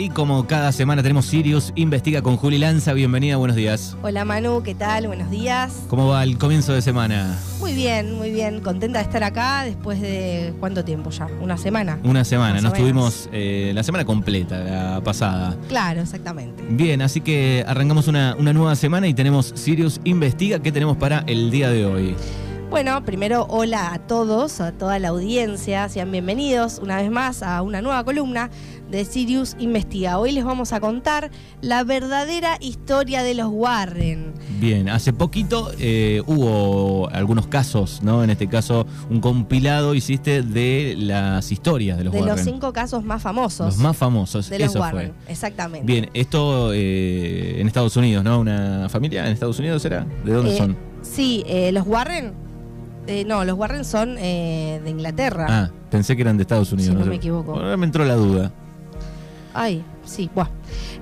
Y como cada semana tenemos Sirius Investiga con Juli Lanza. Bienvenida, buenos días. Hola Manu, ¿qué tal? Buenos días. ¿Cómo va el comienzo de semana? Muy bien, muy bien. Contenta de estar acá después de cuánto tiempo ya, una semana. Una semana, nos tuvimos eh, la semana completa, la pasada. Claro, exactamente. Bien, así que arrancamos una, una nueva semana y tenemos Sirius Investiga. ¿Qué tenemos para el día de hoy? Bueno, primero hola a todos, a toda la audiencia, sean bienvenidos una vez más a una nueva columna de Sirius Investiga. Hoy les vamos a contar la verdadera historia de los Warren. Bien, hace poquito eh, hubo algunos casos, ¿no? En este caso, un compilado hiciste de las historias de los de Warren. los cinco casos más famosos. Los más famosos, de los eso Warren, fue. exactamente. Bien, esto eh, en Estados Unidos, ¿no? ¿Una familia en Estados Unidos era? ¿De dónde Eh, son? Sí, eh, los Warren. eh, no, los Warren son eh, de Inglaterra. Ah, pensé que eran de Estados Unidos. Si no sé. me equivoco. Ahora me entró la duda. Ay, sí.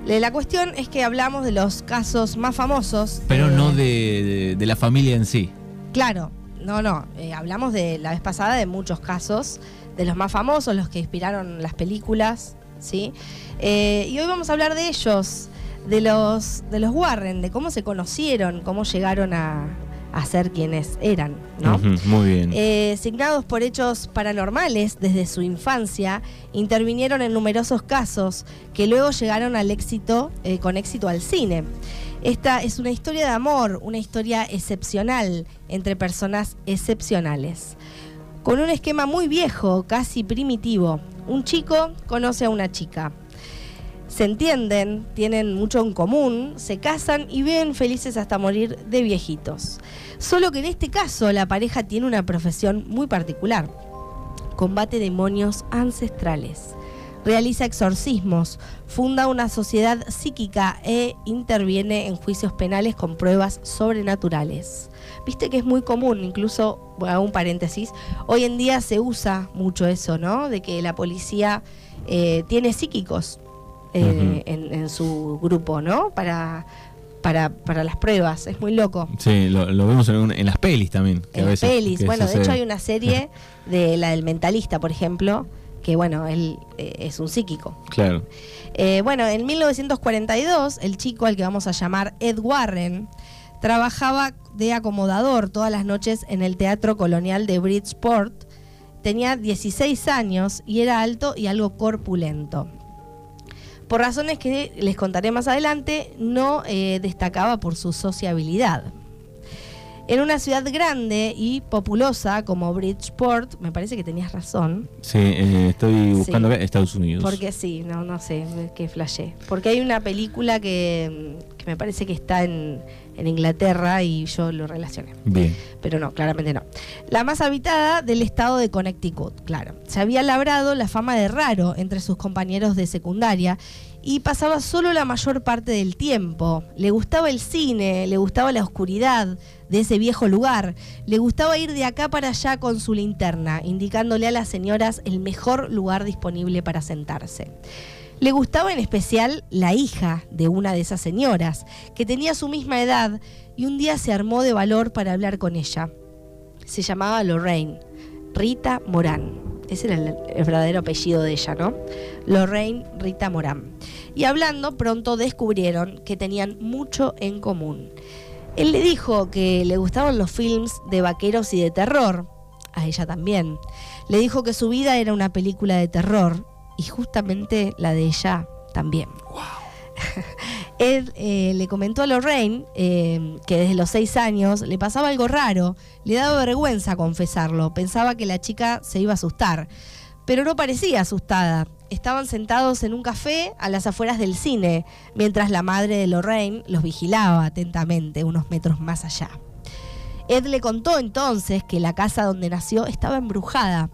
Le- La cuestión es que hablamos de los casos más famosos. Pero eh, no de, de- de la familia en sí. Claro, no, no. eh, hablamos de la vez pasada de muchos casos, de los más famosos, los que inspiraron las películas, ¿sí? Eh, y hoy vamos a hablar de ellos, de los, de los Warren, de cómo se conocieron, cómo llegaron a, a ser quienes eran, ¿no? Muy bien. Eh, signados por hechos paranormales desde su infancia, intervinieron en numerosos casos que luego llegaron al éxito, eh, con éxito al cine. Esta es una historia de amor, una historia excepcional entre personas excepcionales. Con un esquema muy viejo, casi primitivo. Un chico conoce a una chica. Se entienden, tienen mucho en común, se casan y viven felices hasta morir de viejitos. Solo que en este caso la pareja tiene una profesión muy particular. Combate demonios ancestrales. Realiza exorcismos, funda una sociedad psíquica e interviene en juicios penales con pruebas sobrenaturales. Viste que es muy común, incluso, hago un paréntesis, hoy en día se usa mucho eso, ¿no? De que la policía eh, tiene psíquicos eh, en, en su grupo, ¿no? Para, para, para las pruebas, es muy loco. Sí, lo, lo vemos en, en las pelis también. que a En las veces- pelis. que Bueno, de hecho hay una serie de la del mentalista, por ejemplo, que bueno, él eh, es un psíquico. Claro. Eh, bueno, en 1942, el chico al que vamos a llamar Ed Warren trabajaba de acomodador todas las noches en el Teatro Colonial de Bridgeport. Tenía 16 años y era alto y algo corpulento. Por razones que les contaré más adelante, no eh, destacaba por su sociabilidad. En una ciudad grande y populosa como Bridgeport, me parece que tenías razón, Sí, eh, estoy buscando Sí. acá Estados Unidos. porque sí, no, no sé, qué flashé. Porque hay una película que, que me parece que está en, en Inglaterra y yo lo relacioné. Bien. Pero no, claramente no. La más habitada del estado de Connecticut, claro. Se había labrado la fama de raro entre sus compañeros de secundaria y pasaba solo la mayor parte del tiempo. Le gustaba el cine, le gustaba la oscuridad de ese viejo lugar, le gustaba ir de acá para allá con su linterna, indicándole a las señoras el mejor lugar disponible para sentarse. Le gustaba en especial la hija de una de esas señoras, que tenía su misma edad y un día se armó de valor para hablar con ella. Se llamaba Lorraine, Rita Morán. Ese era el, verdadero apellido de ella, ¿no? Lorraine Rita Morán. Y hablando, pronto descubrieron que tenían mucho en común. Él le dijo que le gustaban los films de vaqueros y de terror. A ella también. Le dijo que su vida era una película de terror. Y justamente la de ella también. Él eh, le comentó a Lorraine eh, que desde los seis años le pasaba algo raro, le daba vergüenza confesarlo, pensaba que la chica se iba a asustar, pero no parecía asustada. Estaban sentados en un café a las afueras del cine, mientras la madre de Lorraine los vigilaba atentamente unos metros más allá. Ed le contó entonces que la casa donde nació estaba embrujada,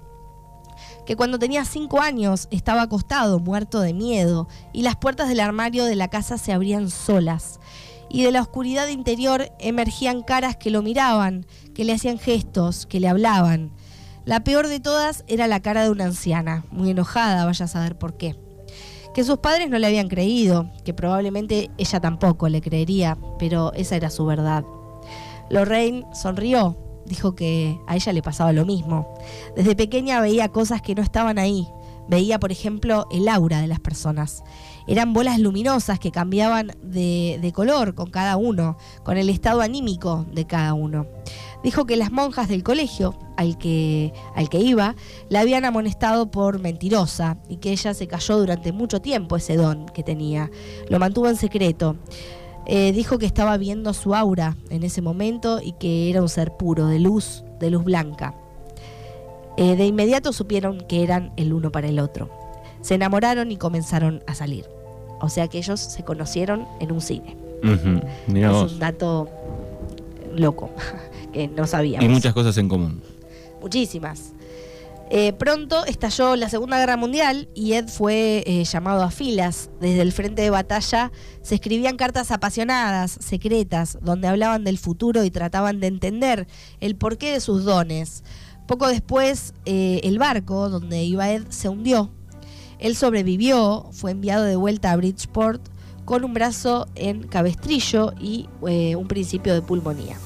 que cuando tenía cinco años estaba acostado, muerto de miedo, y las puertas del armario de la casa se abrían solas. Y de la oscuridad interior emergían caras que lo miraban, que le hacían gestos, que le hablaban. La peor de todas era la cara de una anciana, muy enojada, vaya a saber por qué. Que sus padres no le habían creído, que probablemente ella tampoco le creería, pero esa era su verdad. Lorraine sonrió, dijo que a ella le pasaba lo mismo. Desde pequeña veía cosas que no estaban ahí, veía, por ejemplo, el aura de las personas. Eran bolas luminosas que cambiaban de, color con cada uno, con el estado anímico de cada uno. Dijo que las monjas del colegio al que, al que iba la habían amonestado por mentirosa y que ella se cayó durante mucho tiempo ese don que tenía. Lo mantuvo en secreto. Eh, dijo que estaba viendo su aura en ese momento y que era un ser puro, de luz, de luz blanca. Eh, de inmediato supieron que eran el uno para el otro. Se enamoraron y comenzaron a salir. O sea que ellos se conocieron en un cine. Es un dato loco que no sabíamos. Y muchas cosas en común. Muchísimas. Eh, pronto estalló la Segunda Guerra Mundial y Ed fue eh, llamado a filas. Desde el frente de batalla se escribían cartas apasionadas, secretas, donde hablaban del futuro y trataban de entender el porqué de sus dones. Poco después, eh, el barco donde iba Ed se hundió. Él sobrevivió, fue enviado de vuelta a Bridgeport con un brazo en cabestrillo y un principio de pulmonía.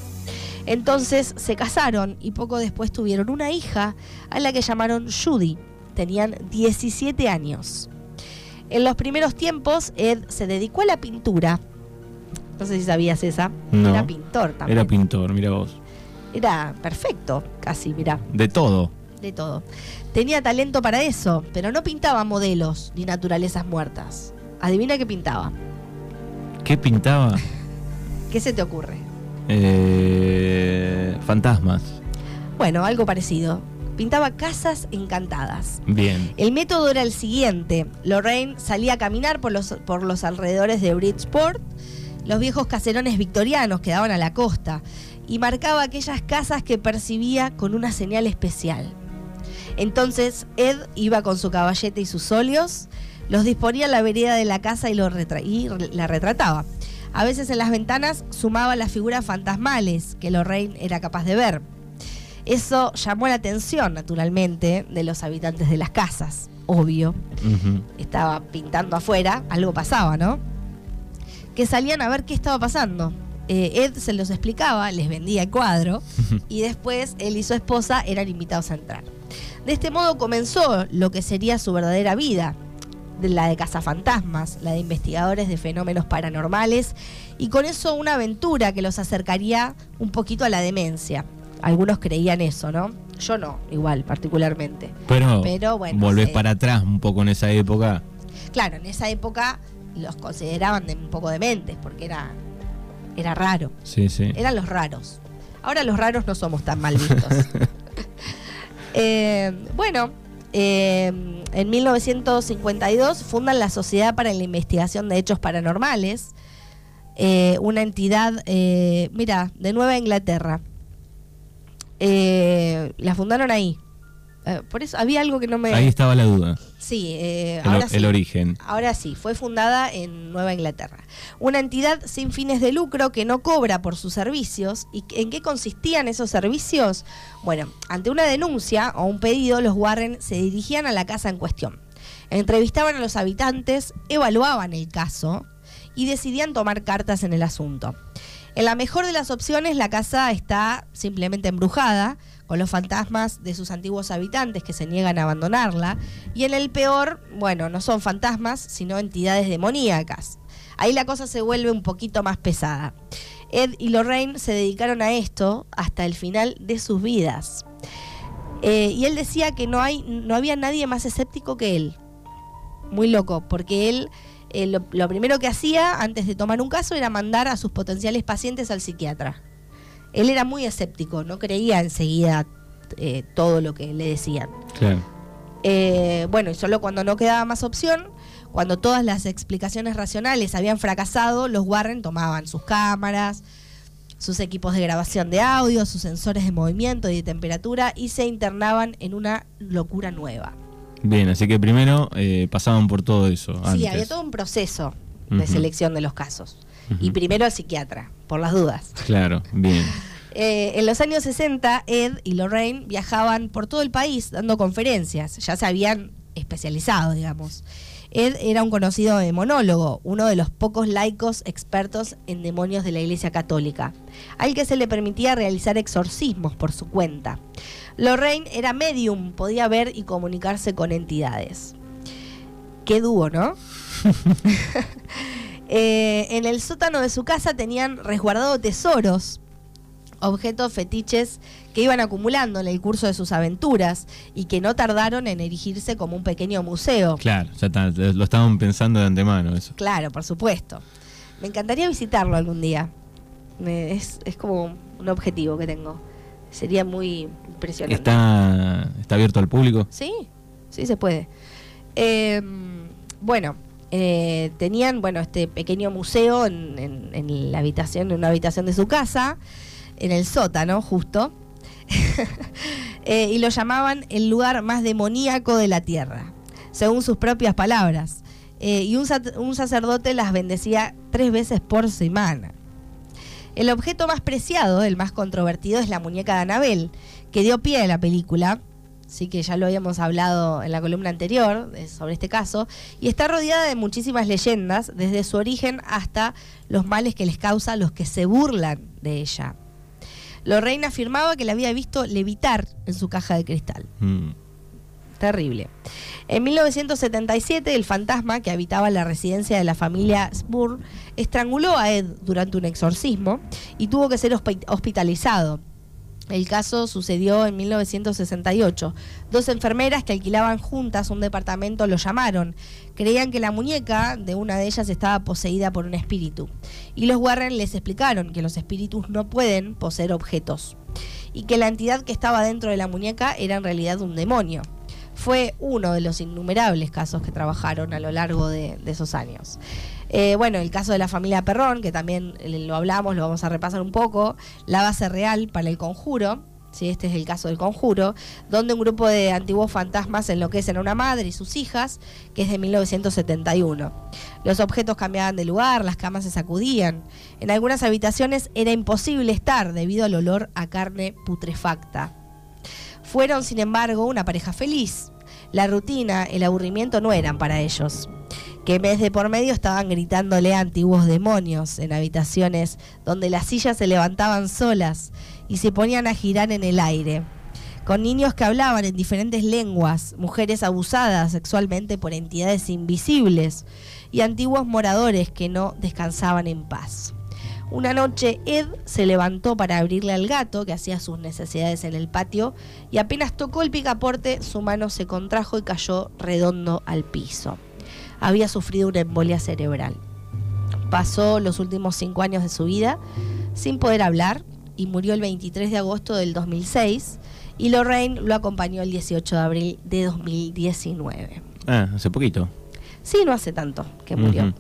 Entonces se casaron y poco después tuvieron una hija a la que llamaron Judy. Tenían 17 años. En los primeros tiempos, Ed se dedicó a la pintura. No sé si sabías esa. No. Era pintor también. Era pintor, mira vos. Era perfecto, casi, mirá, De todo. de todo. Tenía talento para eso, pero no pintaba modelos ni naturalezas muertas. Adivina qué pintaba. ¿Qué pintaba? ¿Qué se te ocurre? Eh, fantasmas. Bueno, algo parecido. Pintaba casas encantadas. Bien. El método era el siguiente. Lorraine salía a caminar por los, por los alrededores de Bridgeport, los viejos caserones victorianos que daban a la costa, y marcaba aquellas casas que percibía con una señal especial. Entonces Ed iba con su caballete y sus óleos, los disponía en la vereda de la casa y, lo retra- y la retrataba. A veces en las ventanas sumaba las figuras fantasmales que Lorraine era capaz de ver. Eso llamó la atención, naturalmente, de los habitantes de las casas. Obvio, estaba pintando afuera, algo pasaba, ¿no? Que salían a ver qué estaba pasando. Eh, Ed se los explicaba, les vendía el cuadro y después él y su esposa eran invitados a entrar. De este modo comenzó lo que sería su verdadera vida, la de cazafantasmas, la de investigadores de fenómenos paranormales y con eso una aventura que los acercaría un poquito a la demencia. Algunos creían eso, ¿no? Yo no, igual, particularmente. Pero, Pero bueno, volvés sí. para atrás un poco en esa época. Claro, en esa época los consideraban de un poco dementes porque era, era raro. Sí, sí. Eran los raros. Ahora los raros no somos tan mal vistos. Eh, bueno, eh, en 1952 fundan la Sociedad para la Investigación de Hechos Paranormales, eh, una entidad, eh, mira, de Nueva Inglaterra. La fundaron ahí. Eh, por eso había algo que no me... Ahí estaba la duda. Sí, eh, El, ahora el sí. origen. Ahora sí, fue fundada en Nueva Inglaterra. Una entidad sin fines de lucro que no cobra por sus servicios. ¿Y en qué consistían esos servicios? Bueno, ante una denuncia o un pedido, los Warren se dirigían a la casa en cuestión. Entrevistaban a los habitantes, evaluaban el caso y decidían tomar cartas en el asunto. En la mejor de las opciones, la casa está simplemente embrujada, con los fantasmas de sus antiguos habitantes que se niegan a abandonarla. Y en el peor, bueno, no son fantasmas, sino entidades demoníacas. Ahí la cosa se vuelve un poquito más pesada. Ed y Lorraine se dedicaron a esto hasta el final de sus vidas. Eh, y él decía que no, hay, no había nadie más escéptico que él. Muy loco, porque él eh, lo, lo primero que hacía antes de tomar un caso era mandar a sus potenciales pacientes al psiquiatra. Él era muy escéptico, no creía enseguida eh, todo lo que le decían. Claro. Eh, bueno, y solo cuando no quedaba más opción, cuando todas las explicaciones racionales habían fracasado, los Warren tomaban sus cámaras, sus equipos de grabación de audio, sus sensores de movimiento y de temperatura y se internaban en una locura nueva. Bien, así que primero eh, pasaban por todo eso. Sí, antes. había todo un proceso de selección de los casos. Y primero al psiquiatra, por las dudas. Claro, bien. Eh, en los años 60, Ed y Lorraine viajaban por todo el país dando conferencias. Ya se habían especializado, digamos. Ed era un conocido demonólogo, uno de los pocos laicos expertos en demonios de la Iglesia Católica, al que se le permitía realizar exorcismos por su cuenta. Lorraine era medium, podía ver y comunicarse con entidades. Qué dúo, ¿no? Eh, en el sótano de su casa tenían resguardado tesoros, objetos fetiches que iban acumulando en el curso de sus aventuras y que no tardaron en erigirse como un pequeño museo. Claro, ya está, lo estaban pensando de antemano eso. Claro, por supuesto. Me encantaría visitarlo algún día. Me- es, es como un objetivo que tengo. Sería muy impresionante. Está, está abierto al público. Sí, sí se puede. Eh, bueno, eh, tenían bueno este pequeño museo en, en- en la habitación, en una habitación de su casa, en el sótano, justo. Eh, y lo llamaban el lugar más demoníaco de la tierra, según sus propias palabras. Eh, y un, sac- un sacerdote las bendecía tres veces por semana. El objeto más preciado, el más controvertido, es la muñeca de Anabel, que dio pie a la película, sí que ya lo habíamos hablado en la columna anterior sobre este caso, y está rodeada de muchísimas leyendas, desde su origen hasta los males que les causa a los que se burlan de ella. Lorraine afirmaba que la había visto levitar en su caja de cristal. Mm. Terrible. En 1977, el fantasma que habitaba la residencia de la familia Spur estranguló a Ed durante un exorcismo y tuvo que ser hospi- hospitalizado. El caso sucedió en 1968. Dos enfermeras que alquilaban juntas un departamento lo llamaron. Creían que la muñeca de una de ellas estaba poseída por un espíritu. Y los Warren les explicaron que los espíritus no pueden poseer objetos. Y que la entidad que estaba dentro de la muñeca era en realidad un demonio fue uno de los innumerables casos que trabajaron a lo largo de, de esos años. Eh, bueno, el caso de la familia Perrón, que también eh, lo hablamos, lo vamos a repasar un poco, la base real para el conjuro, ¿sí? este es el caso del conjuro, donde un grupo de antiguos fantasmas enloquecen a una madre y sus hijas, que es de 1971. Los objetos cambiaban de lugar, las camas se sacudían. En algunas habitaciones era imposible estar debido al olor a carne putrefacta. Fueron, sin embargo, una pareja feliz. La rutina, el aburrimiento no eran para ellos. Que mes de por medio estaban gritándole a antiguos demonios en habitaciones donde las sillas se levantaban solas y se ponían a girar en el aire. Con niños que hablaban en diferentes lenguas, mujeres abusadas sexualmente por entidades invisibles y antiguos moradores que no descansaban en paz. Una noche Ed se levantó para abrirle al gato que hacía sus necesidades en el patio y apenas tocó el picaporte su mano se contrajo y cayó redondo al piso. Había sufrido una embolia cerebral. Pasó los últimos cinco años de su vida sin poder hablar y murió el 23 de agosto del 2006 y Lorraine lo acompañó el 18 de abril de 2019. Ah, hace poquito. Sí, no hace tanto que murió.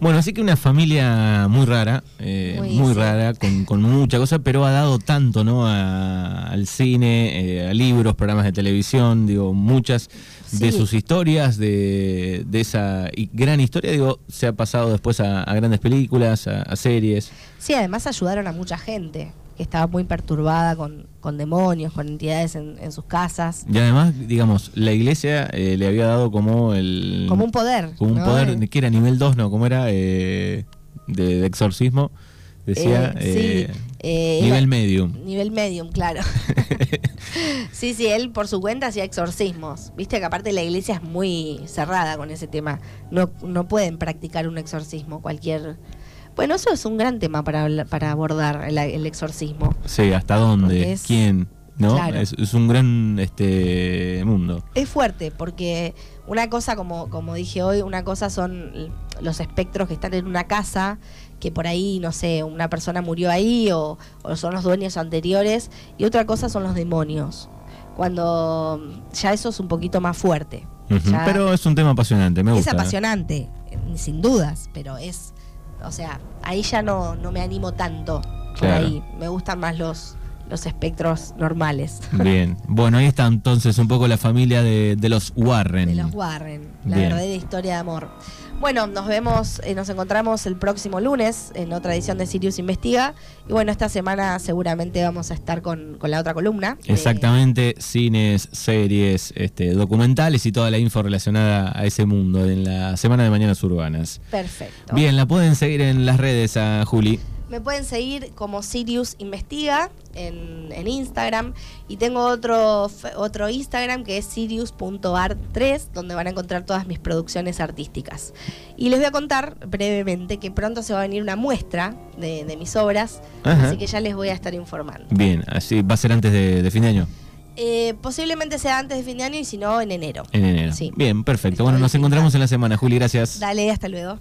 Bueno, así que una familia muy rara, eh, Muy, rara, con, con mucha cosa, pero ha dado tanto ¿no? A- al cine, eh, a libros, programas de televisión, digo, muchas de Sí. sus historias, de, de esa y- gran historia, digo, se ha pasado después a, a grandes películas, a, a series. Sí, además ayudaron a mucha gente que estaba muy perturbada con, con demonios, con entidades en, en sus casas, Y además, digamos, la iglesia eh, le había dado como el... como un poder. como un ¿no? poder, Eh, que era nivel 2, ¿no? ¿Cómo era? Eh, de, de exorcismo. Decía... eh, eh, sí, eh, nivel era- medium. Nivel medium, claro. sí, sí, él por su cuenta hacía exorcismos. Viste que aparte la iglesia es muy cerrada con ese tema. No, no pueden practicar un exorcismo cualquier... Bueno, eso es un gran tema para, para abordar, el, el exorcismo. Sí, hasta dónde, es- quién, ¿no? Claro. Es, es un gran este mundo. Es fuerte porque una cosa, como, como dije hoy, una cosa son los espectros que están en una casa, que por ahí, no sé, una persona murió ahí o, o son los dueños anteriores, y otra cosa son los demonios. Cuando ya eso es un poquito más fuerte. Ya- Pero es un tema apasionante, me es gusta. apasionante, eh, sin dudas, pero es, o sea, ahí ya no, no me animo tanto por Claro. ahí. Me gustan más los, los espectros normales. Bien, bueno, ahí está entonces un poco la familia de, de los Warren. De los Warren, la Bien. verdadera historia de amor. Bueno, nos vemos, eh, nos encontramos el próximo lunes en otra edición de Sirius Investiga. Y bueno, esta semana seguramente vamos a estar con, con la otra columna. de- Exactamente, cines, series, este, documentales y toda la info relacionada a ese mundo en la Semana de Mañanas Urbanas. perfecto. Bien, la pueden seguir en las redes a Juli. Me pueden seguir como Sirius Investiga en, en Instagram y tengo otro, otro Instagram que es sirius.art3 donde van a encontrar todas mis producciones artísticas. Y les voy a contar brevemente que pronto se va a venir una muestra de, de mis obras, Ajá. así que ya les voy a estar informando. Bien, así va a ser antes de, de fin de año, Eh, posiblemente sea antes de fin de año y si no en enero. en enero. Sí. Bien, perfecto. Bueno, nos encontramos en la semana, Juli, gracias. Dale, hasta luego.